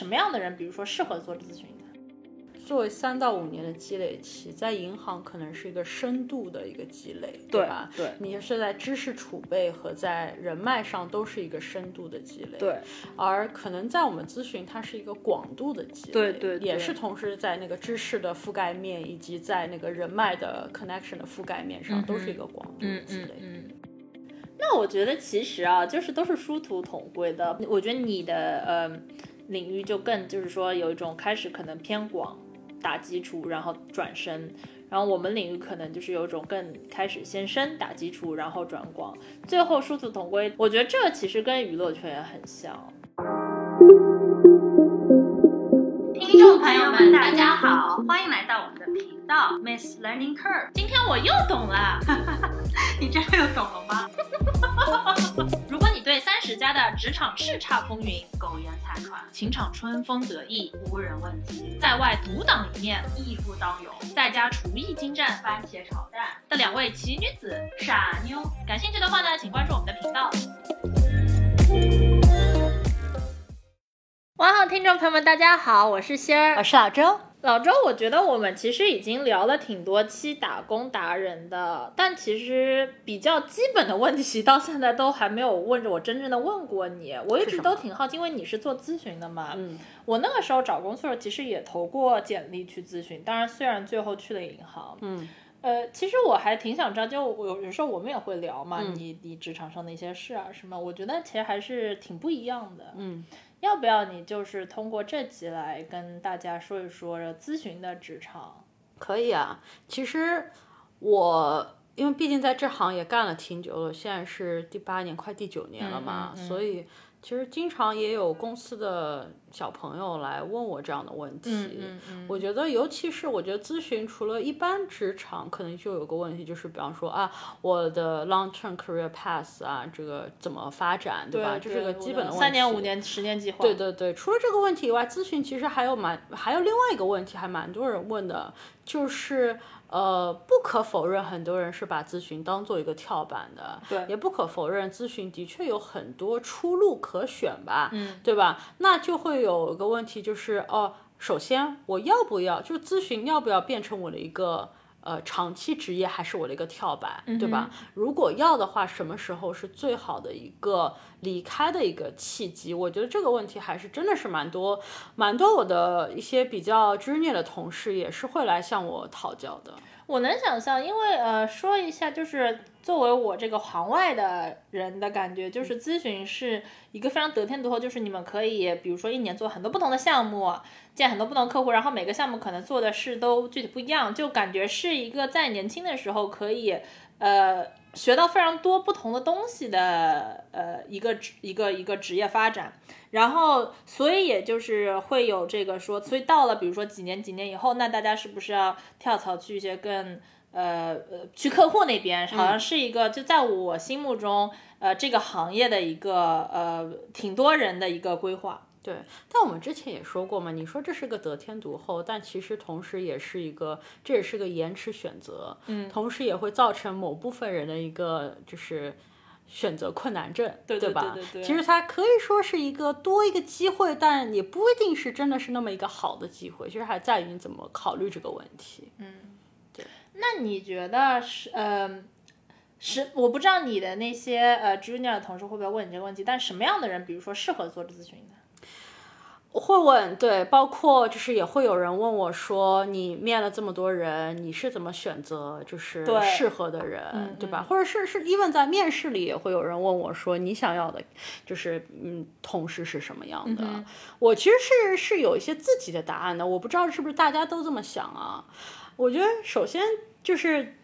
什么样的人，比如说适合做咨询的？作为三到五年的积累期，在银行可能是一个深度的一个积累，对吧？对你是在知识储备和在人脉上都是一个深度的积累，对。而可能在我们咨询，它是一个广度的积累，对对对也是同时在那个知识的覆盖面以及在那个人脉的 connection 的覆盖面上，都是一个广度的积累。嗯。那我觉得其实啊，就是都是殊途同归的。我觉得你的呃领域就更就是说有一种开始可能偏广。打基础，然后转深，然后我们领域可能就是有种更开始先深打基础，然后转广，最后殊途同归。我觉得这其实跟娱乐圈也很像。听众朋友们，大家好，欢迎来到我们的频道 Miss Learning Curve。今天我又懂了，你真的又懂了吗？如果你对三十加的职场叱咤风云、苟延残喘、情场春风得意、无人问津，在外独当一面、义不当勇，在家厨艺精湛、番茄炒蛋的两位奇女子傻妞，感兴趣的话呢，请关注我们的频道。哇好，听众朋友们，大家好，我是仙儿，我是老周。老周，我觉得我们其实已经聊了挺多期打工达人的，但其实比较基本的问题到现在都还没有问着我真正的问过你。我一直都挺好奇，因为你是做咨询的嘛。嗯。我那个时候找工作其实也投过简历去咨询，当然虽然最后去了银行。嗯。呃，其实我还挺想知道，就有有时候我们也会聊嘛，你你职场上的一些事啊什么，我觉得其实还是挺不一样的。嗯。要不要你就是通过这集来跟大家说一说咨询的职场？可以啊，其实我因为毕竟在这行也干了挺久了，现在是第八年，快第九年了嘛，所以。其实经常也有公司的小朋友来问我这样的问题。嗯嗯嗯。我觉得，尤其是我觉得咨询除了一般职场，可能就有个问题，就是比方说啊，我的 long term career path 啊，这个怎么发展，对吧？这是个基本的问题。三年、五年、十年计划。对对对，除了这个问题以外，咨询其实还有蛮还有另外一个问题，还蛮多人问的，就是。呃，不可否认，很多人是把咨询当做一个跳板的，对，也不可否认，咨询的确有很多出路可选吧，嗯，对吧？那就会有一个问题，就是哦，首先我要不要，就咨询要不要变成我的一个。呃，长期职业还是我的一个跳板，对吧？如果要的话，什么时候是最好的一个离开的一个契机？我觉得这个问题还是真的是蛮多，蛮多我的一些比较专业的同事也是会来向我讨教的。我能想象，因为呃，说一下就是。作为我这个行外的人的感觉，就是咨询是一个非常得天独厚，就是你们可以，比如说一年做很多不同的项目，见很多不同客户，然后每个项目可能做的事都具体不一样，就感觉是一个在年轻的时候可以，呃，学到非常多不同的东西的，呃，一个职一个一个职业发展，然后所以也就是会有这个说，所以到了比如说几年几年以后，那大家是不是要跳槽去一些更。呃呃，去客户那边好像是一个，就在我心目中，呃，这个行业的一个呃，挺多人的一个规划。对，但我们之前也说过嘛，你说这是个得天独厚，但其实同时也是一个，这也是个延迟选择，嗯，同时也会造成某部分人的一个就是选择困难症，对对吧？对对对。其实它可以说是一个多一个机会，但也不一定是真的是那么一个好的机会，其实还在于你怎么考虑这个问题，嗯。对那你觉得是呃，是我不知道你的那些呃 junior 的同事会不会问你这个问题，但什么样的人，比如说适合做咨询的？我会问，对，包括就是也会有人问我说，你面了这么多人，你是怎么选择就是适合的人，对吧？或者是是 even 在面试里也会有人问我说，你想要的，就是嗯，同事是什么样的？我其实是是有一些自己的答案的，我不知道是不是大家都这么想啊？我觉得首先。就是，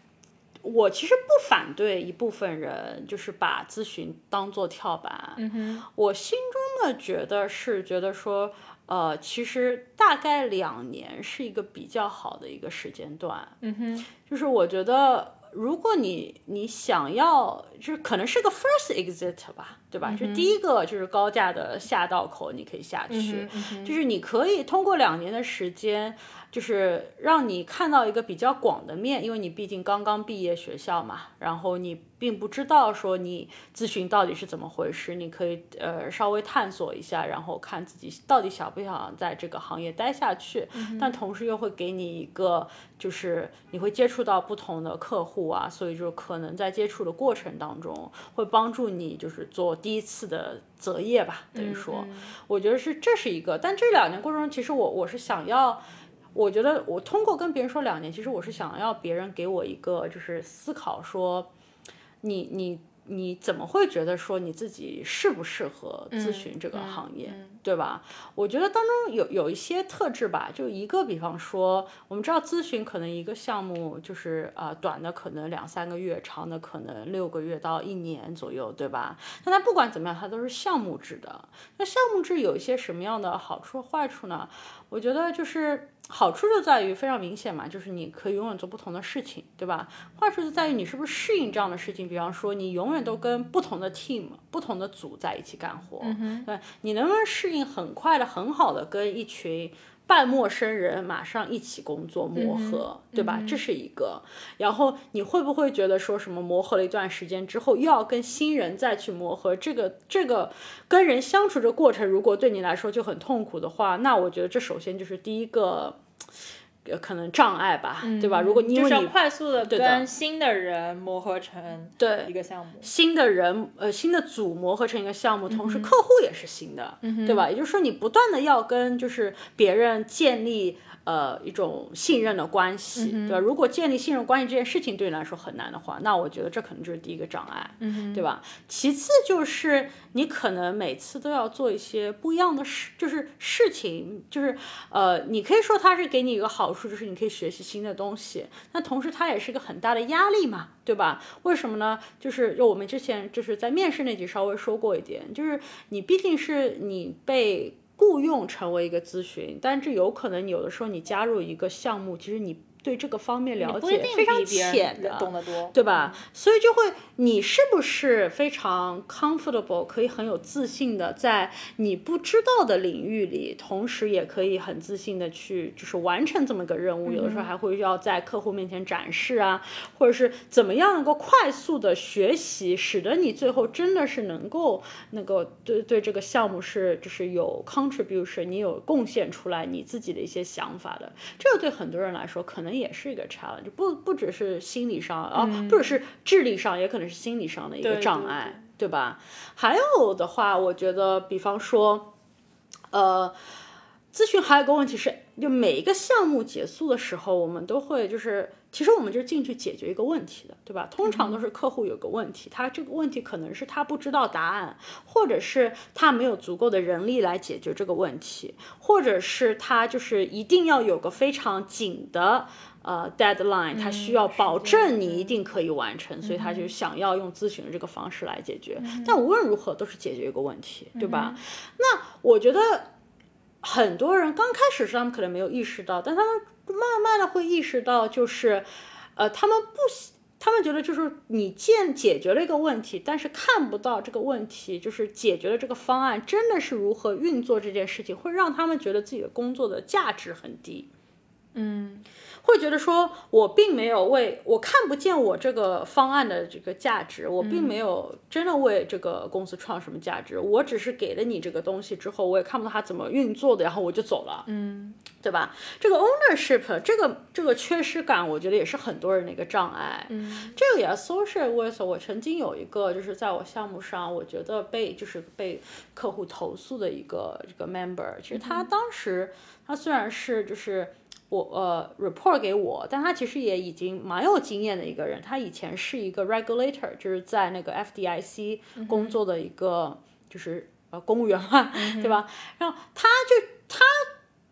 我其实不反对一部分人就是把咨询当做跳板。嗯哼，我心中的觉得是觉得说，呃，其实大概两年是一个比较好的一个时间段。嗯哼，就是我觉得如果你你想要，就是可能是个 first exit 吧。对吧？这第一个就是高价的下道口，你可以下去，就是你可以通过两年的时间。就是让你看到一个比较广的面，因为你毕竟刚刚毕业学校嘛，然后你并不知道说你咨询到底是怎么回事，你可以呃稍微探索一下，然后看自己到底想不想在这个行业待下去。但同时又会给你一个，就是你会接触到不同的客户啊，所以就可能在接触的过程当中会帮助你就是做第一次的择业吧，等于说，我觉得是这是一个。但这两年过程中，其实我我是想要。我觉得我通过跟别人说两年，其实我是想要别人给我一个就是思考，说你你。你怎么会觉得说你自己适不适合咨询这个行业，对吧？我觉得当中有有一些特质吧，就一个，比方说，我们知道咨询可能一个项目就是呃短的可能两三个月，长的可能六个月到一年左右，对吧？那它不管怎么样，它都是项目制的。那项目制有一些什么样的好处坏处呢？我觉得就是好处就在于非常明显嘛，就是你可以永远做不同的事情，对吧？坏处就在于你是不是适应这样的事情，比方说你永远。都跟不同的 team、不同的组在一起干活，对，你能不能适应很快的、很好的跟一群半陌生人马上一起工作磨合，对吧？这是一个。然后你会不会觉得说什么磨合了一段时间之后，又要跟新人再去磨合？这个这个跟人相处的过程，如果对你来说就很痛苦的话，那我觉得这首先就是第一个。可能障碍吧，对吧？如果因为你快速的跟新的人磨合成对一个项目，新的人呃新的组磨合成一个项目，同时客户也是新的，对吧？也就是说你不断的要跟就是别人建立。呃，一种信任的关系，对吧？如果建立信任关系这件事情对你来说很难的话，那我觉得这可能就是第一个障碍，嗯对吧？其次就是你可能每次都要做一些不一样的事，就是事情，就是呃，你可以说它是给你一个好处，就是你可以学习新的东西，那同时它也是一个很大的压力嘛，对吧？为什么呢？就是就我们之前就是在面试那集稍微说过一点，就是你毕竟是你被。雇佣成为一个咨询，但这有可能有的时候你加入一个项目，其实你。对这个方面了解非常浅的，懂得多，对吧？所以就会，你是不是非常 comfortable，可以很有自信的在你不知道的领域里，同时也可以很自信的去就是完成这么一个任务。有的时候还会要在客户面前展示啊，或者是怎么样能够快速的学习，使得你最后真的是能够那个对对这个项目是就是有 contribution，你有贡献出来你自己的一些想法的。这个对很多人来说可能。也是一个 challenge，不不只是心理上啊，不只是智力上，也可能是心理上的一个障碍，对吧？还有的话，我觉得，比方说，呃，咨询还有个问题是，就每一个项目结束的时候，我们都会就是，其实我们就进去解决一个问题的，对吧？通常都是客户有个问题，他这个问题可能是他不知道答案，或者是他没有足够的人力来解决这个问题，或者是他就是一定要有个非常紧的。呃，deadline，他需要保证你一定可以完成，所以他就想要用咨询的这个方式来解决。但无论如何都是解决一个问题，对吧？那我觉得很多人刚开始是他们可能没有意识到，但他们慢慢的会意识到，就是呃，他们不，他们觉得就是你见解决了一个问题，但是看不到这个问题就是解决了这个方案真的是如何运作这件事情，会让他们觉得自己的工作的价值很低。嗯。会觉得说，我并没有为我看不见我这个方案的这个价值，我并没有真的为这个公司创什么价值，我只是给了你这个东西之后，我也看不到它怎么运作的，然后我就走了，嗯，对吧？这个 ownership 这个这个缺失感，我觉得也是很多人的一个障碍，嗯，这个也 associate with 我曾经有一个就是在我项目上，我觉得被就是被客户投诉的一个这个 member，其实他当时他虽然是就是。我呃，report 给我，但他其实也已经蛮有经验的一个人。他以前是一个 regulator，就是在那个 FDIC 工作的一个，就是呃公务员嘛，对吧？然后他就他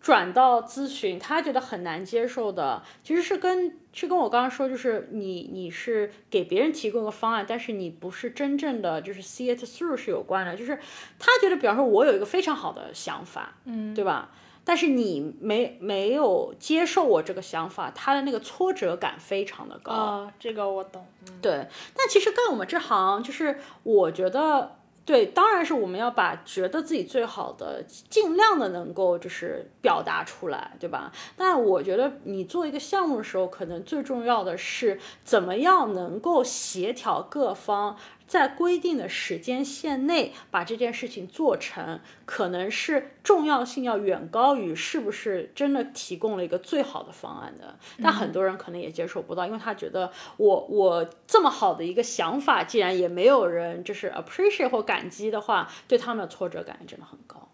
转到咨询，他觉得很难接受的，其实是跟是跟我刚刚说，就是你你是给别人提供个方案，但是你不是真正的就是 see it through 是有关的。就是他觉得，比方说，我有一个非常好的想法，嗯，对吧？但是你没没有接受我这个想法，他的那个挫折感非常的高。啊，这个我懂。对，但其实干我们这行，就是我觉得对，当然是我们要把觉得自己最好的，尽量的能够就是表达出来，对吧？但我觉得你做一个项目的时候，可能最重要的是怎么样能够协调各方。在规定的时间线内把这件事情做成，可能是重要性要远高于是不是真的提供了一个最好的方案的。但很多人可能也接受不到，因为他觉得我我这么好的一个想法，既然也没有人就是 appreciate 或感激的话，对他们的挫折感真的很高。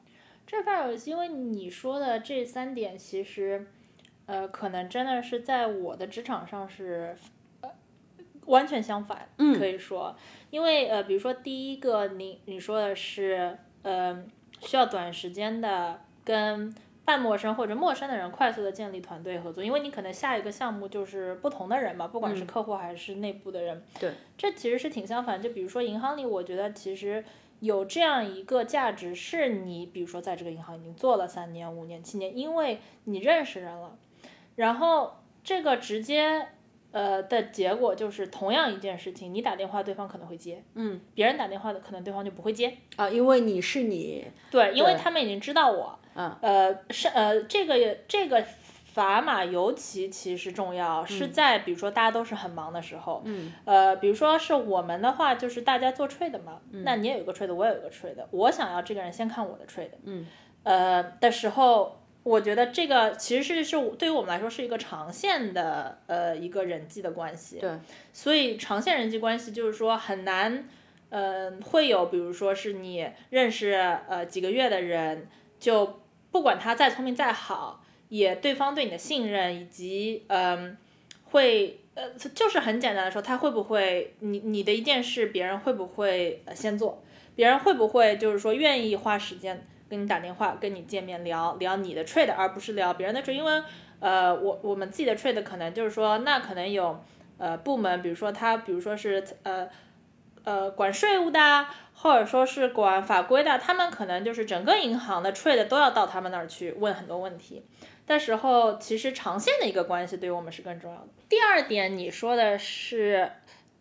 这份儿因为你说的这三点，其实呃，可能真的是在我的职场上是完全相反，可以说。因为呃，比如说第一个，你你说的是，呃，需要短时间的跟半陌生或者陌生的人快速的建立团队合作，因为你可能下一个项目就是不同的人嘛，不管是客户还是内部的人。对，这其实是挺相反。就比如说银行里，我觉得其实有这样一个价值，是你比如说在这个银行已经做了三年、五年、七年，因为你认识人了，然后这个直接。呃的结果就是同样一件事情，你打电话对方可能会接，嗯，别人打电话的可能对方就不会接。啊，因为你是你，对，因为他们已经知道我，嗯，呃是呃这个这个砝码尤其其实重要，是在比如说大家都是很忙的时候，嗯，呃比如说是我们的话就是大家做 trade 嘛，那你也有个 trade，我也有个 trade，我想要这个人先看我的 trade，嗯，呃的时候。我觉得这个其实是是对于我们来说是一个长线的呃一个人际的关系，对，所以长线人际关系就是说很难，呃，会有比如说是你认识呃几个月的人，就不管他再聪明再好，也对方对你的信任以及嗯会呃就是很简单的说他会不会你你的一件事别人会不会先做，别人会不会就是说愿意花时间。跟你打电话，跟你见面聊聊你的 trade，而不是聊别人的 trade，因为呃，我我们自己的 trade 可能就是说，那可能有呃部门，比如说他，比如说是呃呃管税务的，或者说是管法规的，他们可能就是整个银行的 trade 都要到他们那儿去问很多问题。到时候，其实长线的一个关系对于我们是更重要的。第二点，你说的是。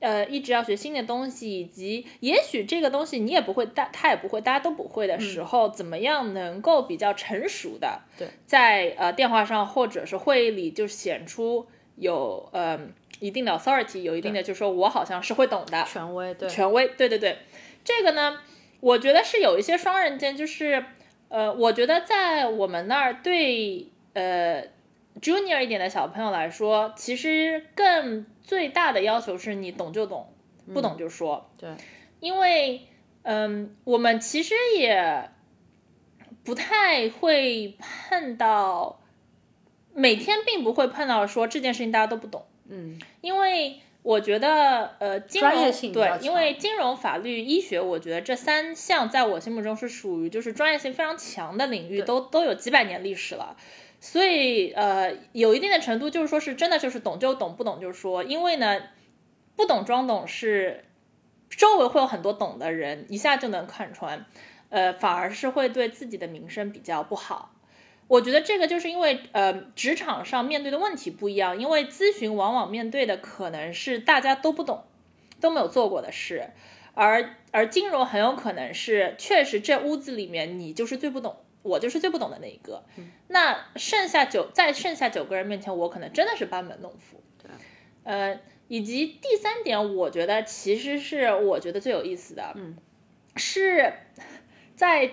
呃，一直要学新的东西，以及也许这个东西你也不会，大他也不会，大家都不会的时候，怎么样能够比较成熟的，对，在呃电话上或者是会议里就显出有呃一定的 authority，有一定的就是说我好像是会懂的权威，对，权威，对对对，这个呢，我觉得是有一些双刃剑，就是呃，我觉得在我们那儿对呃 junior 一点的小朋友来说，其实更。最大的要求是你懂就懂，不懂就说。对，因为嗯，我们其实也不太会碰到，每天并不会碰到说这件事情大家都不懂。嗯，因为我觉得呃，金融对，因为金融、法律、医学，我觉得这三项在我心目中是属于就是专业性非常强的领域，都都有几百年历史了。所以，呃，有一定的程度，就是说是真的，就是懂就懂，不懂就说。因为呢，不懂装懂是周围会有很多懂的人，一下就能看穿，呃，反而是会对自己的名声比较不好。我觉得这个就是因为，呃，职场上面对的问题不一样。因为咨询往往面对的可能是大家都不懂，都没有做过的事，而而金融很有可能是确实这屋子里面你就是最不懂。我就是最不懂的那一个，那剩下九在剩下九个人面前，我可能真的是班门弄斧。对，呃，以及第三点，我觉得其实是我觉得最有意思的，嗯，是在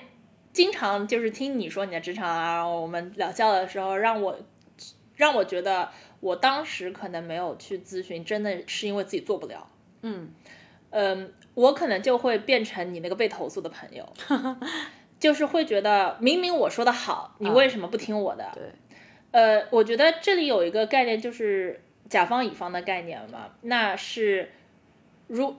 经常就是听你说你的职场啊，我们聊笑的时候，让我让我觉得我当时可能没有去咨询，真的是因为自己做不了。嗯嗯，我可能就会变成你那个被投诉的朋友。就是会觉得明明我说的好，你为什么不听我的？对，呃，我觉得这里有一个概念，就是甲方乙方的概念嘛。那是如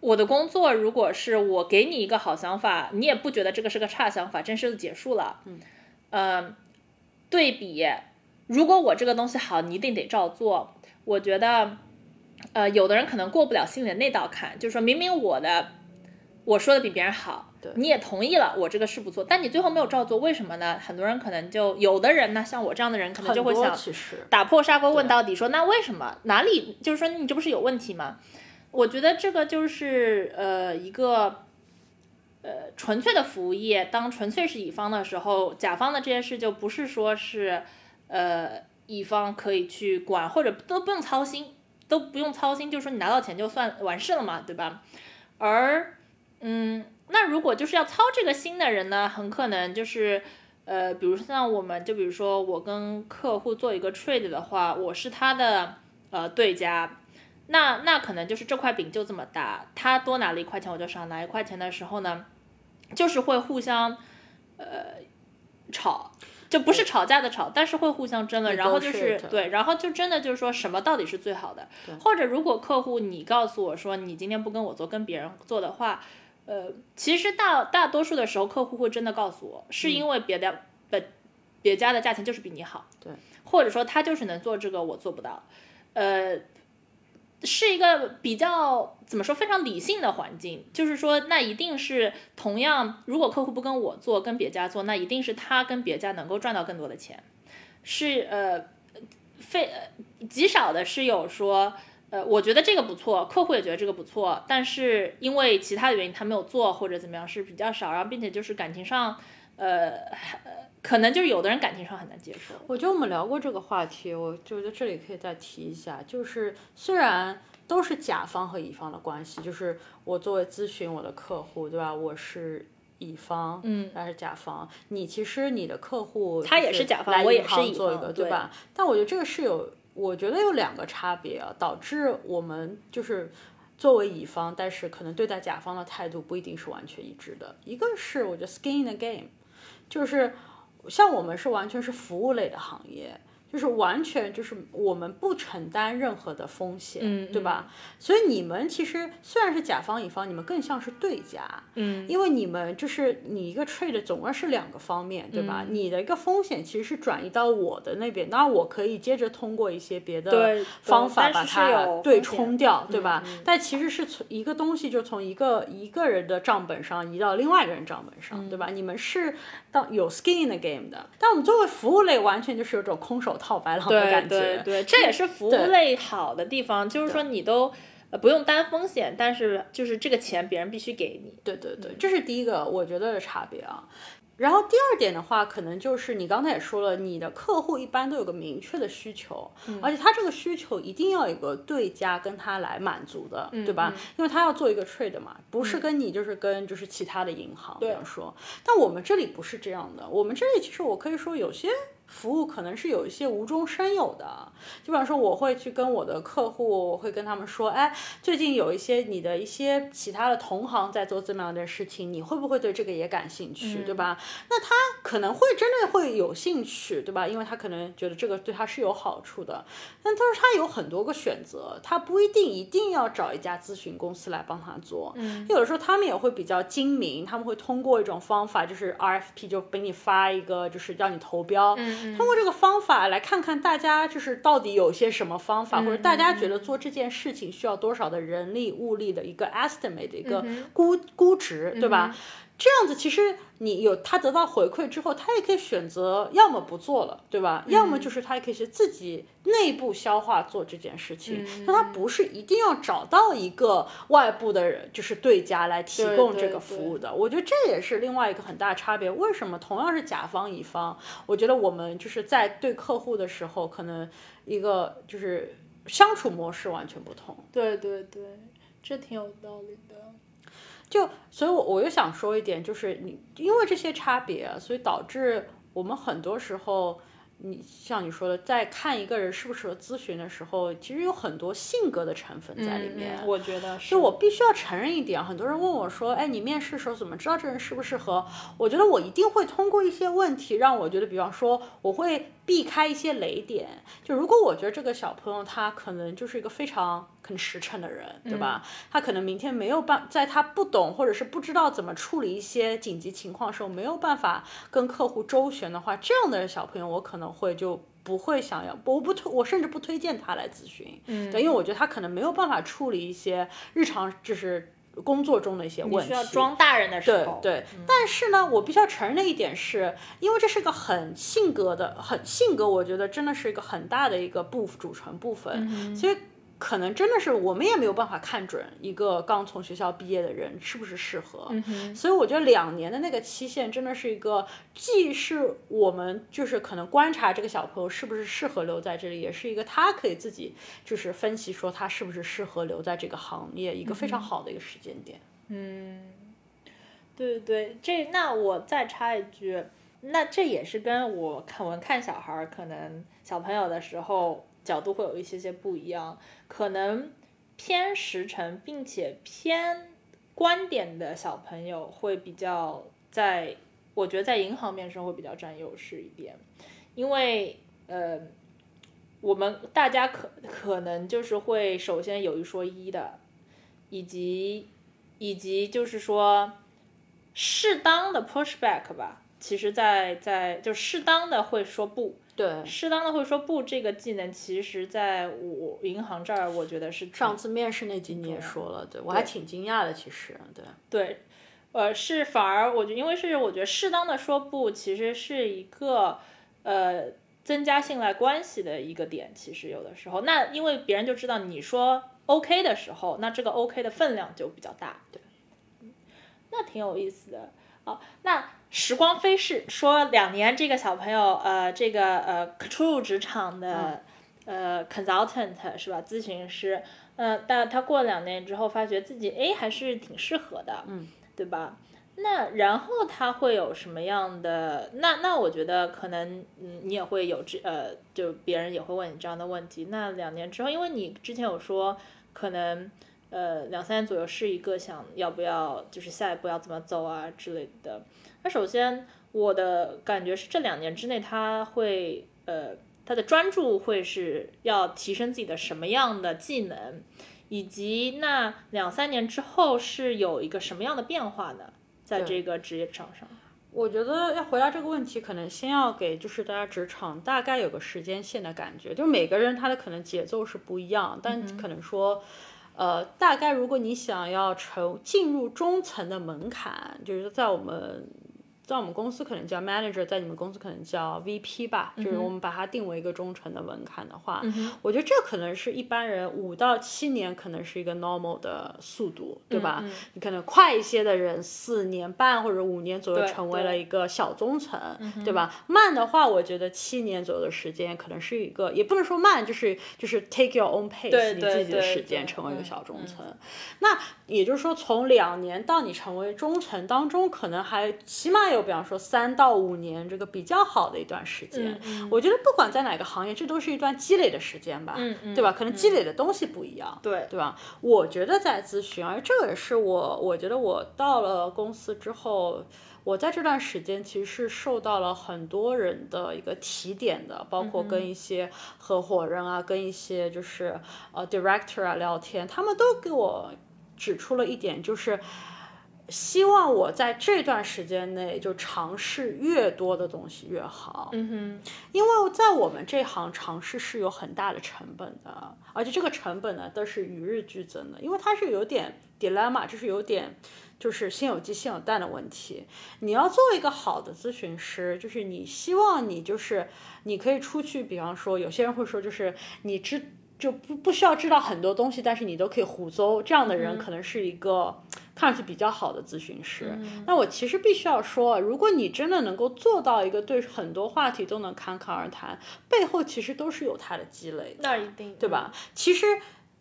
我的工作，如果是我给你一个好想法，你也不觉得这个是个差想法，正式的结束了。嗯，呃，对比，如果我这个东西好，你一定得照做。我觉得，呃，有的人可能过不了心里的那道坎，就是说明明我的我说的比别人好。你也同意了，我这个是不错，但你最后没有照做，为什么呢？很多人可能就有的人呢，像我这样的人，可能就会想打破砂锅问到底，说那为什么？哪里就是说你这不是有问题吗？我觉得这个就是呃一个呃纯粹的服务业，当纯粹是乙方的时候，甲方的这些事就不是说是呃乙方可以去管，或者都不用操心，都不用操心，就是说你拿到钱就算完事了嘛，对吧？而嗯，那如果就是要操这个心的人呢，很可能就是。呃，比如像我们，就比如说我跟客户做一个 trade 的话，我是他的呃对家，那那可能就是这块饼就这么大，他多拿了一块钱，我就少拿一块钱的时候呢，就是会互相呃吵，就不是吵架的吵，但是会互相争论，然后就是对，然后就真的就是说什么到底是最好的，或者如果客户你告诉我说你今天不跟我做，跟别人做的话。呃，其实大大多数的时候，客户会真的告诉我，是因为别的别别家的价钱就是比你好，对，或者说他就是能做这个，我做不到，呃，是一个比较怎么说非常理性的环境，就是说那一定是同样，如果客户不跟我做，跟别家做，那一定是他跟别家能够赚到更多的钱，是呃，非极少的是有说。呃，我觉得这个不错，客户也觉得这个不错，但是因为其他的原因他没有做或者怎么样是比较少，然后并且就是感情上，呃，可能就是有的人感情上很难接受。我觉得我们聊过这个话题，我就在这里可以再提一下，就是虽然都是甲方和乙方的关系，就是我作为咨询我的客户，对吧？我是乙方，嗯，他是甲方，你其实你的客户他也是甲方，我也是乙方，对吧？但我觉得这个是有。我觉得有两个差别啊，导致我们就是作为乙方，但是可能对待甲方的态度不一定是完全一致的。一个是我觉得 skin in the game，就是像我们是完全是服务类的行业。就是完全就是我们不承担任何的风险，对吧？所以你们其实虽然是甲方乙方，你们更像是对家，嗯，因为你们就是你一个 trade 总共是两个方面，对吧？你的一个风险其实是转移到我的那边，那我可以接着通过一些别的方法把它对冲掉，对吧？但其实是从一个东西就从一个一个人的账本上移到另外一个人账本上，对吧？你们是当有 skin in the game 的，但我们作为服务类，完全就是有种空手。套白狼的感觉，对对对，这也是服务类好的地方，就是说你都不用担风险，但是就是这个钱别人必须给你。对对对，这是第一个我觉得的差别啊。然后第二点的话，可能就是你刚才也说了，你的客户一般都有个明确的需求，而且他这个需求一定要有个对家跟他来满足的，对吧？因为他要做一个 trade 嘛，不是跟你就是跟就是其他的银行这样说。但我们这里不是这样的，我们这里其实我可以说有些。服务可能是有一些无中生有的，就比方说我会去跟我的客户，我会跟他们说，哎，最近有一些你的一些其他的同行在做这么样的事情，你会不会对这个也感兴趣，对吧？那他可能会真的会有兴趣，对吧？因为他可能觉得这个对他是有好处的，但但是他有很多个选择，他不一定一定要找一家咨询公司来帮他做，嗯，有的时候他们也会比较精明，他们会通过一种方法，就是 RFP 就给你发一个，就是让你投标，嗯。通过这个方法来看看大家就是到底有些什么方法，或者大家觉得做这件事情需要多少的人力物力的一个 estimate 的一个估估值，对吧？这样子其实你有他得到回馈之后，他也可以选择要么不做了，对吧？要么就是他也可以是自己内部消化做这件事情。那他不是一定要找到一个外部的人，就是对家来提供这个服务的。我觉得这也是另外一个很大差别。为什么同样是甲方乙方，我觉得我们就是在对客户的时候，可能一个就是相处模式完全不同。对对对，这挺有道理的。就所以，我我又想说一点，就是你因为这些差别，所以导致我们很多时候，你像你说的，在看一个人适不适合咨询的时候，其实有很多性格的成分在里面。我觉得，就我必须要承认一点，很多人问我说：“哎，你面试的时候怎么知道这人适不适合？”我觉得我一定会通过一些问题，让我觉得，比方说，我会。避开一些雷点，就如果我觉得这个小朋友他可能就是一个非常很实诚的人，对吧？他可能明天没有办，在他不懂或者是不知道怎么处理一些紧急情况的时候，没有办法跟客户周旋的话，这样的小朋友我可能会就不会想要，我不推，我甚至不推荐他来咨询，嗯，对，因为我觉得他可能没有办法处理一些日常就是。工作中的一些问题，需要装大人的时候，对对。但是呢，我必须要承认的一点是，因为这是个很性格的、很性格，我觉得真的是一个很大的一个部组成部分。所以可能真的是我们也没有办法看准一个刚从学校毕业的人是不是适合，所以我觉得两年的那个期限真的是一个，既是我们就是可能观察这个小朋友是不是适合留在这里，也是一个他可以自己就是分析说他是不是适合留在这个行业一个非常好的一个时间点。嗯，对对对，这那我再插一句，那这也是跟我看我们看小孩儿可能小朋友的时候。角度会有一些些不一样，可能偏实诚并且偏观点的小朋友会比较在，我觉得在银行面上会比较占优势一点，因为呃，我们大家可可能就是会首先有一说一的，以及以及就是说适当的 push back 吧，其实在在就适当的会说不。对，适当的会说不，这个技能其实在我银行这儿，我觉得是上次面试那集你也说了，对我还挺惊讶的，其实，对，对，呃，是反而我觉得，因为是我觉得适当的说不，其实是一个呃增加信赖关系的一个点，其实有的时候，那因为别人就知道你说 OK 的时候，那这个 OK 的分量就比较大，对，那挺有意思的，好，那。时光飞逝，说两年这个小朋友，呃，这个呃初入职场的，呃，consultant 是吧？咨询师，呃，但他过两年之后，发觉自己哎还是挺适合的，嗯，对吧？那然后他会有什么样的？那那我觉得可能，嗯，你也会有这呃，就别人也会问你这样的问题。那两年之后，因为你之前有说，可能呃两三年左右是一个想要不要，就是下一步要怎么走啊之类的。那首先，我的感觉是这两年之内，他会呃，他的专注会是要提升自己的什么样的技能，以及那两三年之后是有一个什么样的变化呢？在这个职业场上，我觉得要回答这个问题，可能先要给就是大家职场大概有个时间线的感觉，就是每个人他的可能节奏是不一样，但可能说。呃，大概如果你想要成进入中层的门槛，就是在我们。在我们公司可能叫 manager，在你们公司可能叫 VP 吧，就是我们把它定为一个中层的门槛的话，我觉得这可能是一般人五到七年可能是一个 normal 的速度，对吧？你可能快一些的人四年半或者五年左右成为了一个小中层，对吧？慢的话，我觉得七年左右的时间可能是一个，也不能说慢，就是就是 take your own pace，你自己的时间成为一个小中层。那也就是说，从两年到你成为中层当中，可能还起码有。比方说三到五年这个比较好的一段时间，我觉得不管在哪个行业，这都是一段积累的时间吧，对吧？可能积累的东西不一样，对对吧？我觉得在咨询，而这个也是我，我觉得我到了公司之后，我在这段时间其实是受到了很多人的一个提点的，包括跟一些合伙人啊，跟一些就是呃 director 啊聊天，他们都给我指出了一点，就是。希望我在这段时间内就尝试越多的东西越好。嗯哼，因为在我们这行尝试是有很大的成本的，而且这个成本呢都是与日俱增的，因为它是有点 dilemma，就是有点就是先有鸡先有蛋的问题。你要做一个好的咨询师，就是你希望你就是你可以出去，比方说有些人会说就是你知就不不需要知道很多东西，但是你都可以胡诌，这样的人可能是一个。看上去比较好的咨询师，那我其实必须要说，如果你真的能够做到一个对很多话题都能侃侃而谈，背后其实都是有他的积累的，那一定对吧？其实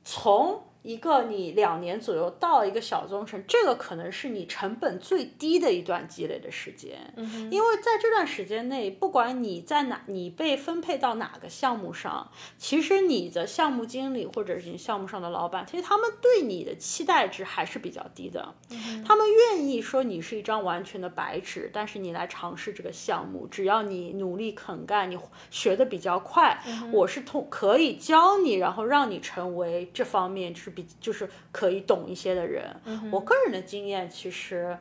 从。一个你两年左右到一个小中层，这个可能是你成本最低的一段积累的时间，嗯因为在这段时间内，不管你在哪，你被分配到哪个项目上，其实你的项目经理或者是你项目上的老板，其实他们对你的期待值还是比较低的，他们愿意说你是一张完全的白纸，但是你来尝试这个项目，只要你努力肯干，你学的比较快，我是通可以教你，然后让你成为这方面就是。比就是可以懂一些的人，我个人的经验其实，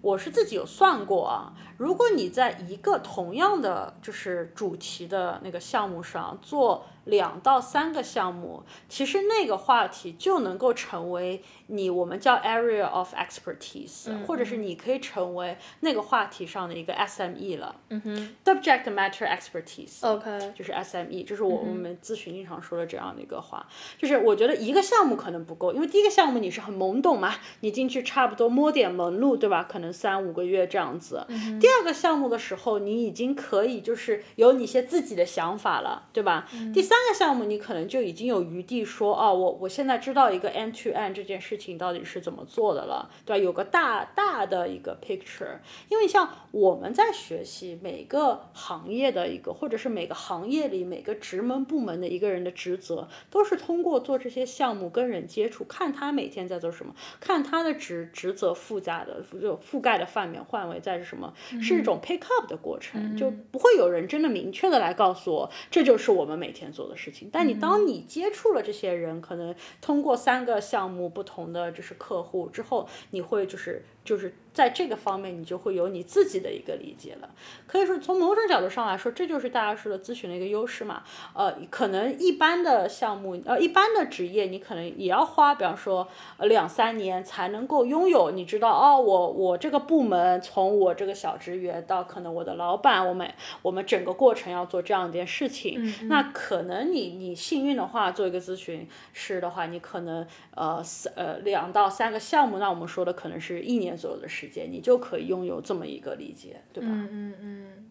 我是自己有算过啊。如果你在一个同样的就是主题的那个项目上做两到三个项目，其实那个话题就能够成为你我们叫 area of expertise，或者是你可以成为那个话题上的一个 SME 了。嗯哼，subject matter expertise。，OK，就是 SME，这是我我们咨询经常说的这样的一个话，就是我觉得一个项目可能不够，因为第一个项目你是很懵懂嘛，你进去差不多摸点门路，对吧？可能三五个月这样子。第二个项目的时候，你已经可以就是有你一些自己的想法了，对吧？第三个项目你可能就已经有余地说，哦，我我现在知道一个 end to end 这件事情到底是怎么做的了，对吧？有个大大的一个 picture，因为像我们在学习每个行业的一个，或者是每个行业里每个职门部门的一个人的职责，都是通过做这些项目跟人接触，看他每天在做什么，看他的职职责附加的就覆盖的范围范围在是什么，是一种 pick up 的过程，就不会有人真的明确的来告诉我这就是我们每天做的事情。但你当你接触了这些人，可能通过三个项目不同的就是客户之后，你会就是就是在这个方面，你就会有你自己的一个理解了。可以说，从某种角度上来说，这就是大家说的咨询的一个优势嘛。呃，可能一般的项目，呃，一般的职业，你可能也要花，比方说呃两三年才能够拥有。你知道，哦，我我这个部门从我这个小职员到可能我的老板，我们我们整个过程要做这样一件事情。那可能你你幸运的话，做一个咨询师的话，你可能呃三呃两到三个项目，那我们说的可能是一年左右的时间，你就可以拥有这么一个理解，对吧？嗯嗯嗯，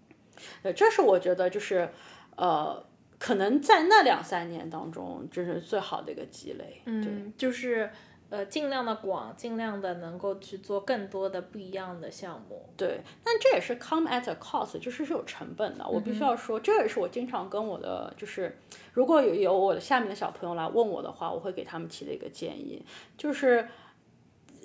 对，这是我觉得就是，呃，可能在那两三年当中，这是最好的一个积累。对，嗯，就是呃，尽量的广，尽量的能够去做更多的不一样的项目。对，但这也是 come at a cost，就是是有成本的。我必须要说，这也是我经常跟我的就是，如果有有我的下面的小朋友来问我的话，我会给他们提的一个建议，就是。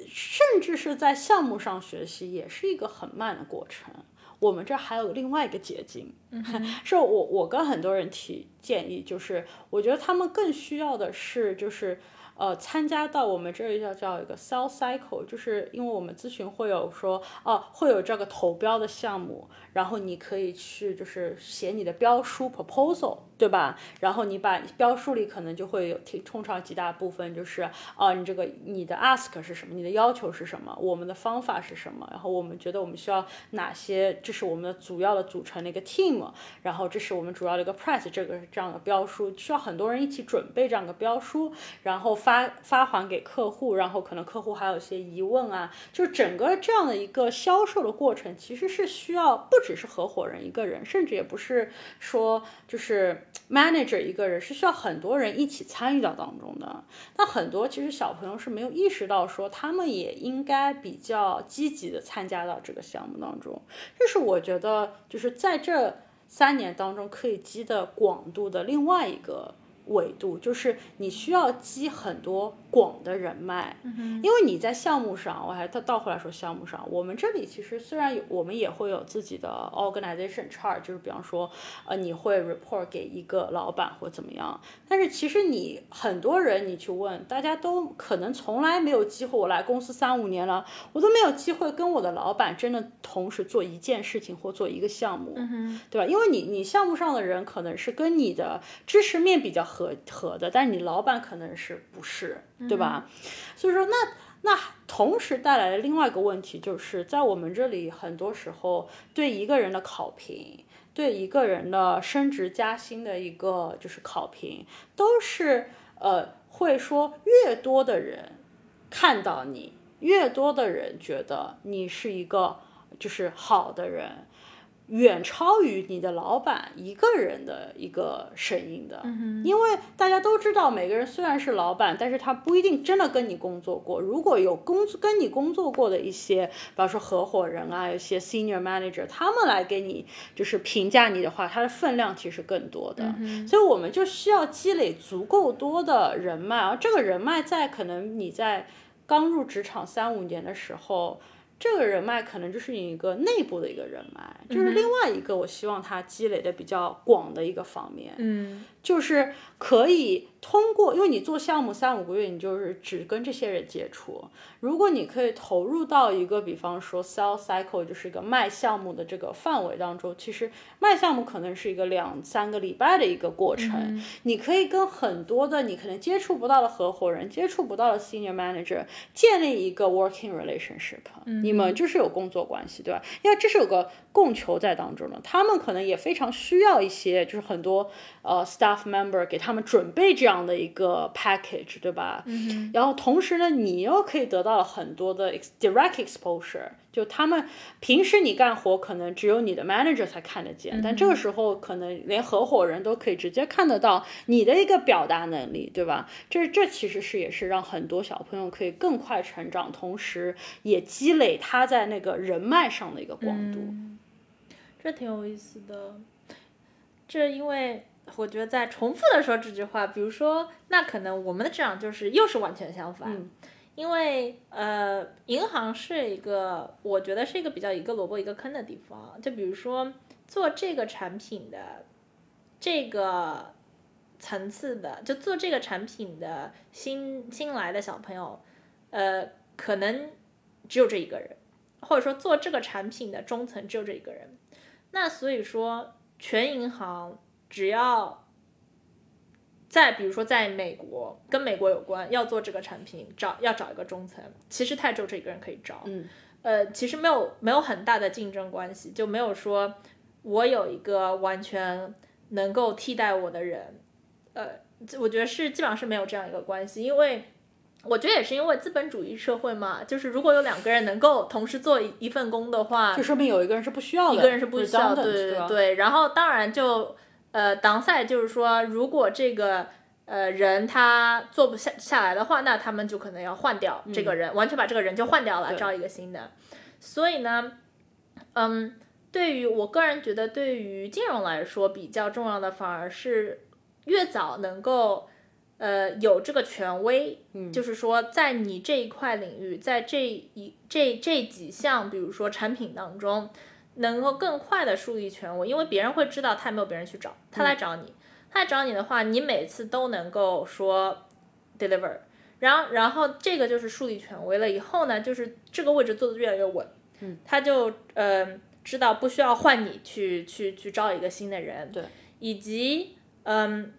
甚至是在项目上学习，也是一个很慢的过程。我们这还有另外一个捷径，是我我跟很多人提建议，就是我觉得他们更需要的是，就是呃参加到我们这里叫叫一个 sell cycle，就是因为我们咨询会有说哦、会有这个投标的项目，然后你可以去就是写你的标书 proposal，对吧？然后你把标书里可能就会有挺通常几大部分，就是啊你这个你的 ask 是什么，你的要求是什么，我们的方法是什么，然后我们觉得我们需要哪些，这是我们的主要的组成的一个 team，然后这是我们主要的一个 price，这个这样的标书，需要很多人一起准备这样的标书，然后发发还给客户，然后可能客户还有一些疑问啊，就整个这样的一个销售的过程，其实是需要不只是合伙人一个人，甚至也不是说就是 manager 一个人，是需要很多人一起参与到当中的。那很多其实小朋友是没有意识到说，他们也应该比较积极的参加到这个项目当中。这是我觉得就是在这三年当中可以积的广度的另外一个维度，就是你需要积很多广的人脉，因为你在项目上，我还倒倒回来说项目上，我们这里其实虽然有我们也会有自己的 organization chart，就是比方说，呃，你会 report 给一个老板或怎么样，但是其实你很多人你去问，大家都可能从来没有机会，我来公司三五年了，我都没有机会跟我的老板真的同时做一件事情或做一个项目，对吧？因为你你项目上的人可能是跟你的知识面比较合合的，但是你老板可能是不是，对吧？所以说那。那同时带来的另外一个问题，就是在我们这里，很多时候对一个人的考评，对一个人的升职加薪的一个就是考评，都是呃会说越多的人看到你，越多的人觉得你是一个就是好的人。远超于你的老板一个人的一个声音的，因为大家都知道，每个人虽然是老板，但是他不一定真的跟你工作过。如果有工作跟你工作过的一些，比方说合伙人啊，有些 senior manager，他们来给你就是评价你的话，他的分量其实更多的。所以我们就需要积累足够多的人脉，而这个人脉在可能你在刚入职场三五年的时候。这个人脉可能就是你一个内部的一个人脉，就是另外一个我希望他积累的比较广的一个方面。嗯，就是可以通过，因为你做项目三五个月，你就是只跟这些人接触。如果你可以投入到一个，比方说 sell cycle，就是一个卖项目的这个范围当中，其实卖项目可能是一个两三个礼拜的一个过程。你可以跟很多的你可能接触不到的合伙人、接触不到的 senior manager 建立一个 working relationship，你们就是有工作关系，对吧？因为这是有个供求在当中的，他们可能也非常需要一些，就是很多呃 staff member 给他们准备这样的一个 package，对吧？然后同时呢，你又可以得到。到很多的 direct exposure，就他们平时你干活可能只有你的 manager 才看得见，但这个时候可能连合伙人都可以直接看得到你的一个表达能力，对吧？这这其实是也是让很多小朋友可以更快成长，同时也积累他在那个人脉上的一个广度。这挺有意思的。这因为我觉得在重复的说这句话，比如说，那可能我们的这样就是又是完全相反。因为呃，银行是一个，我觉得是一个比较一个萝卜一个坑的地方。就比如说做这个产品的这个层次的，就做这个产品的新新来的小朋友，呃，可能只有这一个人，或者说做这个产品的中层只有这一个人。那所以说，全银行只要。在比如说，在美国跟美国有关，要做这个产品，找要找一个中层，其实泰州这一个人可以招。嗯，呃，其实没有没有很大的竞争关系，就没有说我有一个完全能够替代我的人。呃，我觉得是基本上是没有这样一个关系，因为我觉得也是因为资本主义社会嘛，就是如果有两个人能够同时做一份工的话，就说明有一个人是不需要的，一个人是不需要的，对对对。然后当然就。呃，挡赛就是说，如果这个呃人他做不下下来的话，那他们就可能要换掉这个人，完全把这个人就换掉了，招一个新的。所以呢，嗯，对于我个人觉得，对于金融来说比较重要的，反而是越早能够呃有这个权威，就是说在你这一块领域，在这一这这几项，比如说产品当中。能够更快的树立权威，因为别人会知道他没有别人去找，他来找你，他来找你的话，你每次都能够说 deliver，然后然后这个就是树立权威了以后呢，就是这个位置做的越来越稳，嗯，他就呃知道不需要换你去去去招一个新的人，对，以及嗯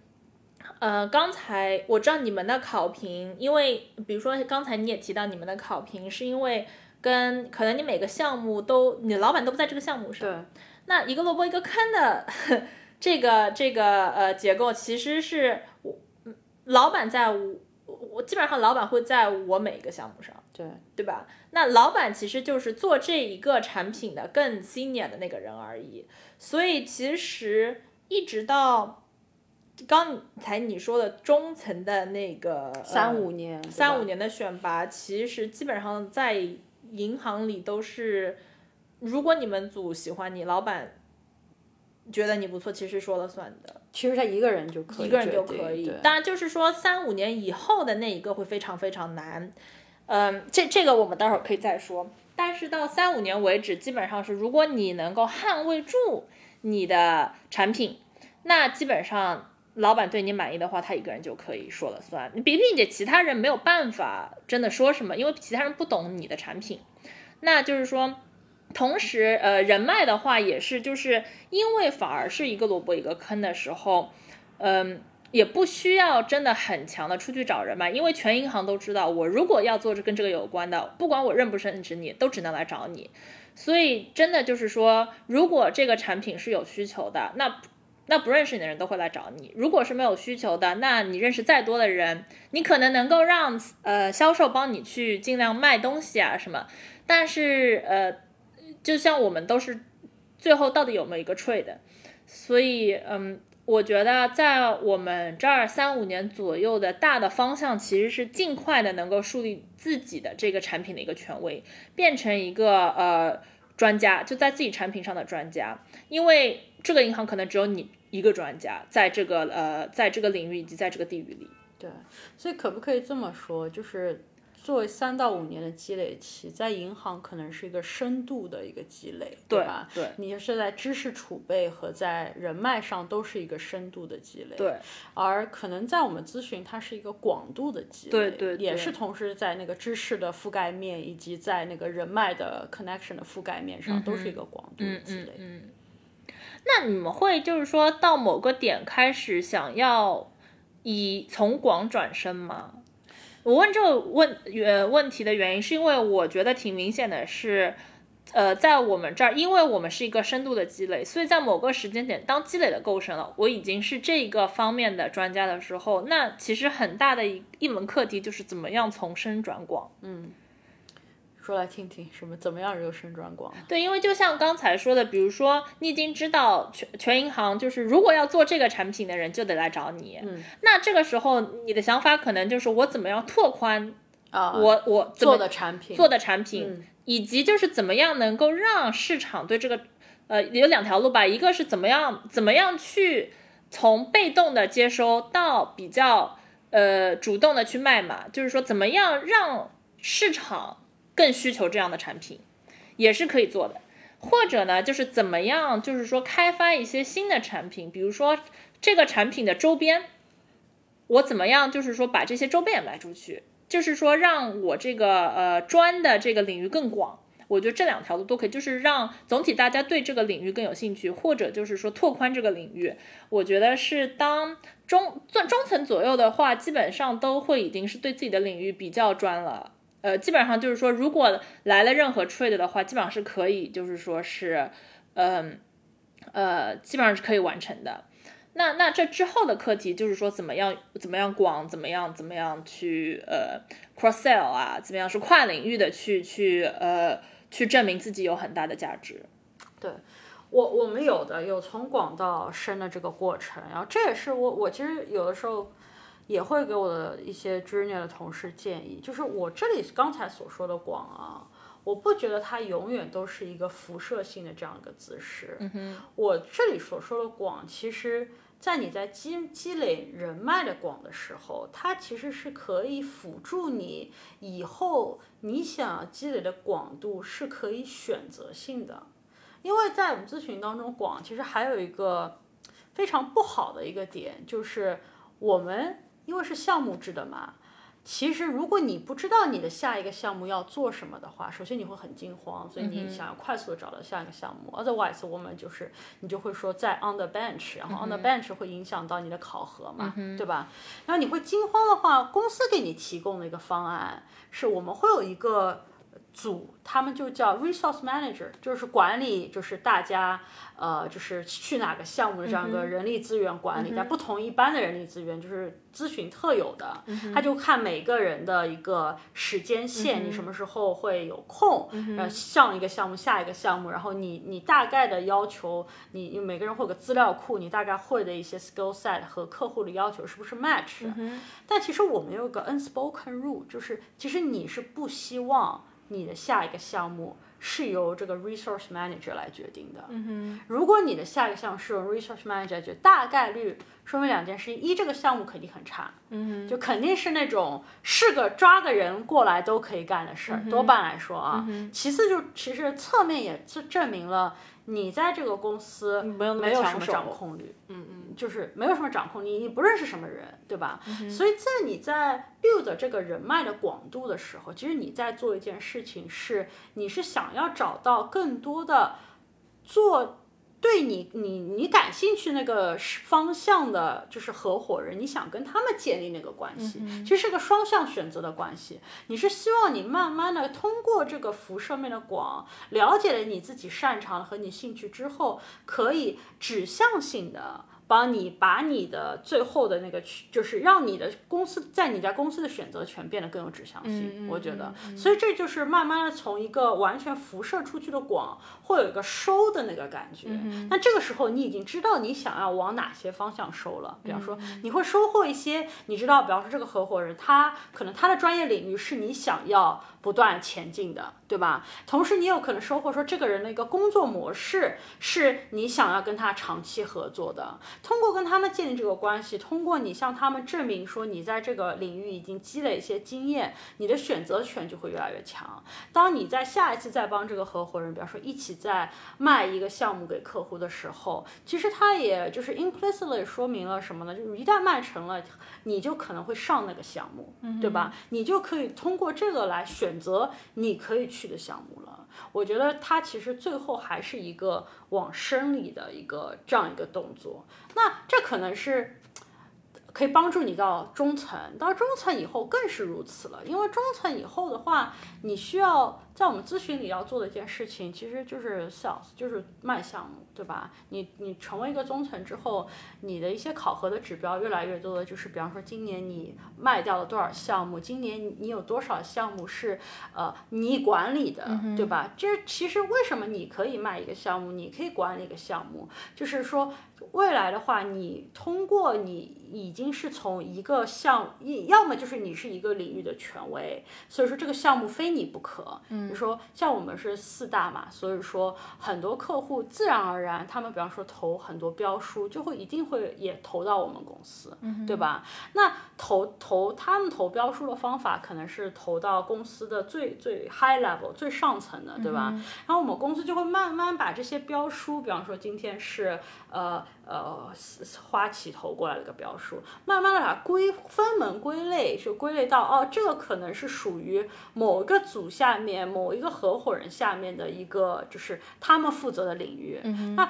呃刚才我知道你们的考评，因为比如说刚才你也提到你们的考评是因为。跟可能你每个项目都，你老板都不在这个项目上。对。那一个萝卜一个坑的 这个这个呃结构，其实是我老板在我我基本上老板会在我每一个项目上。对。对吧？那老板其实就是做这一个产品的更 senior 的那个人而已。所以其实一直到刚才你说的中层的那个三五年三五年的选拔，其实基本上在。银行里都是，如果你们组喜欢你，老板觉得你不错，其实说了算的。其实他一个人就可以，一个人就可以。当然，就是说三五年以后的那一个会非常非常难。嗯，这这个我们待会儿可以再说。但是到三五年为止，基本上是如果你能够捍卫住你的产品，那基本上。老板对你满意的话，他一个人就可以说了算。你并并且其他人没有办法真的说什么，因为其他人不懂你的产品。那就是说，同时呃人脉的话也是，就是因为反而是一个萝卜一个坑的时候，嗯，也不需要真的很强的出去找人脉，因为全银行都知道，我如果要做这跟这个有关的，不管我认不认识你，都只能来找你。所以真的就是说，如果这个产品是有需求的，那。那不认识你的人都会来找你。如果是没有需求的，那你认识再多的人，你可能能够让呃销售帮你去尽量卖东西啊什么。但是呃，就像我们都是最后到底有没有一个 trade？所以嗯，我觉得在我们这儿三五年左右的大的方向，其实是尽快的能够树立自己的这个产品的一个权威，变成一个呃专家，就在自己产品上的专家，因为。这个银行可能只有你一个专家，在这个呃，在这个领域以及在这个地域里。对，所以可不可以这么说，就是作为三到五年的积累期，在银行可能是一个深度的一个积累，对吧？对，你是在知识储备和在人脉上都是一个深度的积累。对，而可能在我们咨询，它是一个广度的积累，对对，也是同时在那个知识的覆盖面以及在那个人脉的 connection 的覆盖面上，都是一个广度的积累。嗯。那你们会就是说到某个点开始想要以从广转深吗？我问这个问原问题的原因，是因为我觉得挺明显的是，呃，在我们这儿，因为我们是一个深度的积累，所以在某个时间点，当积累的够深了，我已经是这个方面的专家的时候，那其实很大的一一门课题就是怎么样从深转广。嗯。说来听听，什么怎么样由深转广？对，因为就像刚才说的，比如说你已经知道全全银行就是如果要做这个产品的人就得来找你，嗯，那这个时候你的想法可能就是我怎么样拓宽啊，我我做的产品做的产品，以及就是怎么样能够让市场对这个呃有两条路吧，一个是怎么样怎么样去从被动的接收到比较呃主动的去卖嘛，就是说怎么样让市场。更需求这样的产品，也是可以做的，或者呢，就是怎么样，就是说开发一些新的产品，比如说这个产品的周边，我怎么样，就是说把这些周边也卖出去，就是说让我这个呃专的这个领域更广。我觉得这两条路都可以，就是让总体大家对这个领域更有兴趣，或者就是说拓宽这个领域。我觉得是当中中中层左右的话，基本上都会已经是对自己的领域比较专了。呃，基本上就是说，如果来了任何 trade 的话，基本上是可以，就是说是，嗯，呃，基本上是可以完成的。那那这之后的课题就是说，怎么样怎么样广，怎么样怎么样去呃 cross sell 啊，怎么样是跨领域的去去呃去证明自己有很大的价值。对我我们有的有从广到深的这个过程，然后这也是我我其实有的时候。也会给我的一些 junior 的同事建议，就是我这里刚才所说的广啊，我不觉得它永远都是一个辐射性的这样一个姿势。我这里所说的广，其实在你在积积累人脉的广的时候，它其实是可以辅助你以后你想积累的广度是可以选择性的，因为在我们咨询当中，广其实还有一个非常不好的一个点，就是我们。因为是项目制的嘛，其实如果你不知道你的下一个项目要做什么的话，首先你会很惊慌，所以你想要快速的找到下一个项目。Otherwise，我们就是你就会说在 on the bench，然后 on the bench 会影响到你的考核嘛，对吧？然后你会惊慌的话，公司给你提供的一个方案是我们会有一个。组他们就叫 resource manager，就是管理，就是大家呃，就是去哪个项目的这样一个人力资源管理，但不同一般的人力资源，就是咨询特有的，他就看每个人的一个时间线，你什么时候会有空，然后上一个项目，下一个项目，然后你你大概的要求，你每个人会有个资料库，你大概会的一些 skill set 和客户的要求是不是 match？但其实我们有个 unspoken rule，就是其实你是不希望。你的下一个项目是由这个 resource manager 来决定的。嗯哼，如果你的下一个项目是由 resource manager 决，大概率说明两件事：一，这个项目肯定很差，嗯哼，就肯定是那种是个抓个人过来都可以干的事儿，多半来说啊。其次，就其实侧面也是证明了。你在这个公司没有什么掌控力，嗯嗯，就是没有什么掌控力，你不认识什么人，对吧？所以在你在 build 这个人脉的广度的时候，其实你在做一件事情，是你是想要找到更多的做。对你，你你感兴趣那个方向的，就是合伙人，你想跟他们建立那个关系，其实是个双向选择的关系。你是希望你慢慢的通过这个辐射面的广，了解了你自己擅长和你兴趣之后，可以指向性的。帮你把你的最后的那个，就是让你的公司在你家公司的选择权变得更有指向性。我觉得，所以这就是慢慢的从一个完全辐射出去的广，会有一个收的那个感觉。那这个时候你已经知道你想要往哪些方向收了。比方说，你会收获一些，你知道，比方说这个合伙人他可能他的专业领域是你想要。不断前进的，对吧？同时，你有可能收获说这个人的一个工作模式是你想要跟他长期合作的。通过跟他们建立这个关系，通过你向他们证明说你在这个领域已经积累一些经验，你的选择权就会越来越强。当你在下一次再帮这个合伙人，比方说一起在卖一个项目给客户的时候，其实他也就是 implicitly 说明了什么呢？就是一旦卖成了，你就可能会上那个项目，对吧？你就可以通过这个来选选择你可以去的项目了。我觉得它其实最后还是一个往生里的一个这样一个动作。那这可能是。可以帮助你到中层，到中层以后更是如此了。因为中层以后的话，你需要在我们咨询里要做的一件事情，其实就是 sales，就是卖项目，对吧？你你成为一个中层之后，你的一些考核的指标越来越多的就是，比方说今年你卖掉了多少项目，今年你有多少项目是呃你管理的，对吧？这其实为什么你可以卖一个项目，你可以管理一个项目，就是说。未来的话，你通过你已经是从一个项，一要么就是你是一个领域的权威，所以说这个项目非你不可。嗯，比如说像我们是四大嘛，所以说很多客户自然而然，他们比方说投很多标书，就会一定会也投到我们公司，对吧？那投投他们投标书的方法，可能是投到公司的最最 high level 最上层的，对吧？然后我们公司就会慢慢把这些标书，比方说今天是呃。呃，花旗投过来的一个标书，慢慢的把归分门归类，就归类到哦，这个可能是属于某一个组下面某一个合伙人下面的一个，就是他们负责的领域。那。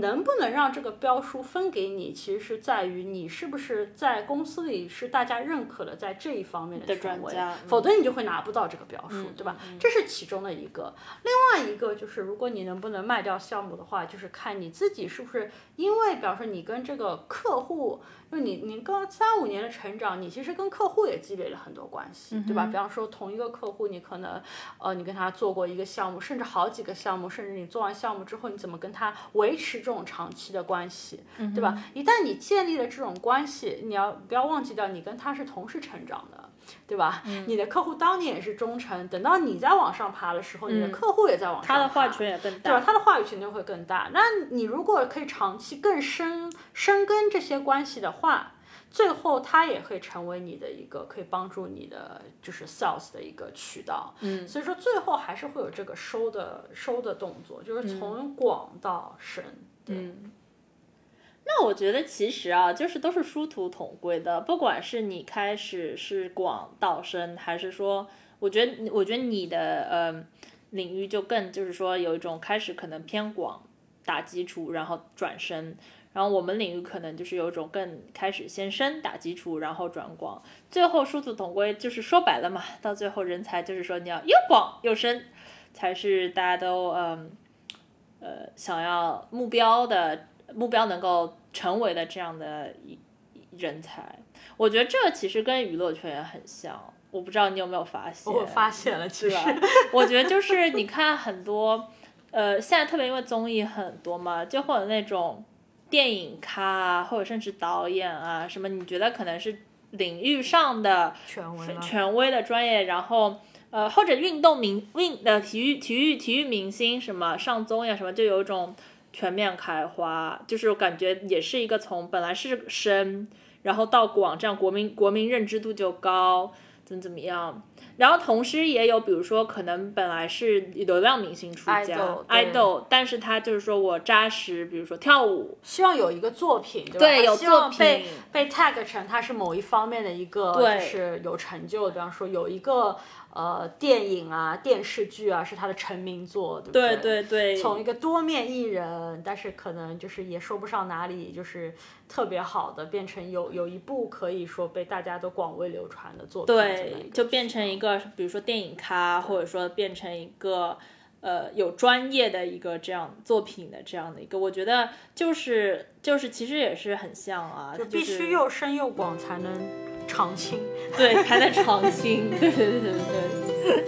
能不能让这个标书分给你，其实是在于你是不是在公司里是大家认可的，在这一方面的权威，否则你就会拿不到这个标书，对吧？这是其中的一个。另外一个就是，如果你能不能卖掉项目的话，就是看你自己是不是因为，比方说你跟这个客户。就你，你跟三五年的成长，你其实跟客户也积累了很多关系，对吧？比方说同一个客户，你可能，呃，你跟他做过一个项目，甚至好几个项目，甚至你做完项目之后，你怎么跟他维持这种长期的关系，对吧？一旦你建立了这种关系，你要不要忘记掉，你跟他是同时成长的。对吧？你的客户当年也是忠诚，等到你在往上爬的时候，你的客户也在往上爬，他的话语权也更大，对吧？他的话语权就会更大。那你如果可以长期更深深耕这些关系的话，最后他也会成为你的一个可以帮助你的就是 sales 的一个渠道。嗯，所以说最后还是会有这个收的收的动作，就是从广到深。嗯。嗯那我觉得其实啊，就是都是殊途同归的。不管是你开始是广到深，还是说，我觉得，我觉得你的呃领域就更就是说有一种开始可能偏广打基础，然后转深。然后我们领域可能就是有一种更开始先深打基础，然后转广，最后殊途同归。就是说白了嘛，到最后人才就是说你要又广又深，才是大家都嗯想要目标的。目标能够成为的这样的一人才，我觉得这其实跟娱乐圈也很像。我不知道你有没有发现？我发现了，其实我觉得就是你看很多，呃，现在特别因为综艺很多嘛，就或者那种电影咖啊，或者甚至导演啊什么，你觉得可能是领域上的权威、权威的专业，然后呃，或者运动明运呃体育、体育、体育明星什么上综呀什么，就有一种。全面开花，就是感觉也是一个从本来是深，然后到广，这样国民国民认知度就高，怎么怎么样。然后同时也有，比如说可能本来是流量明星出家，idol，但是他就是说我扎实，比如说跳舞，希望有一个作品，对，有作品被被 tag 成他是某一方面的一个，就是有成就，比方说有一个。呃，电影啊，电视剧啊，是他的成名作，对不对？对对对。从一个多面艺人，但是可能就是也说不上哪里就是特别好的，变成有有一部可以说被大家都广为流传的作品。对，就变成一个，比如说电影咖，或者说变成一个呃有专业的一个这样作品的这样的一个，我觉得就是就是其实也是很像啊，就必须又深又广才能。长青，对，还在长青，对对对对对。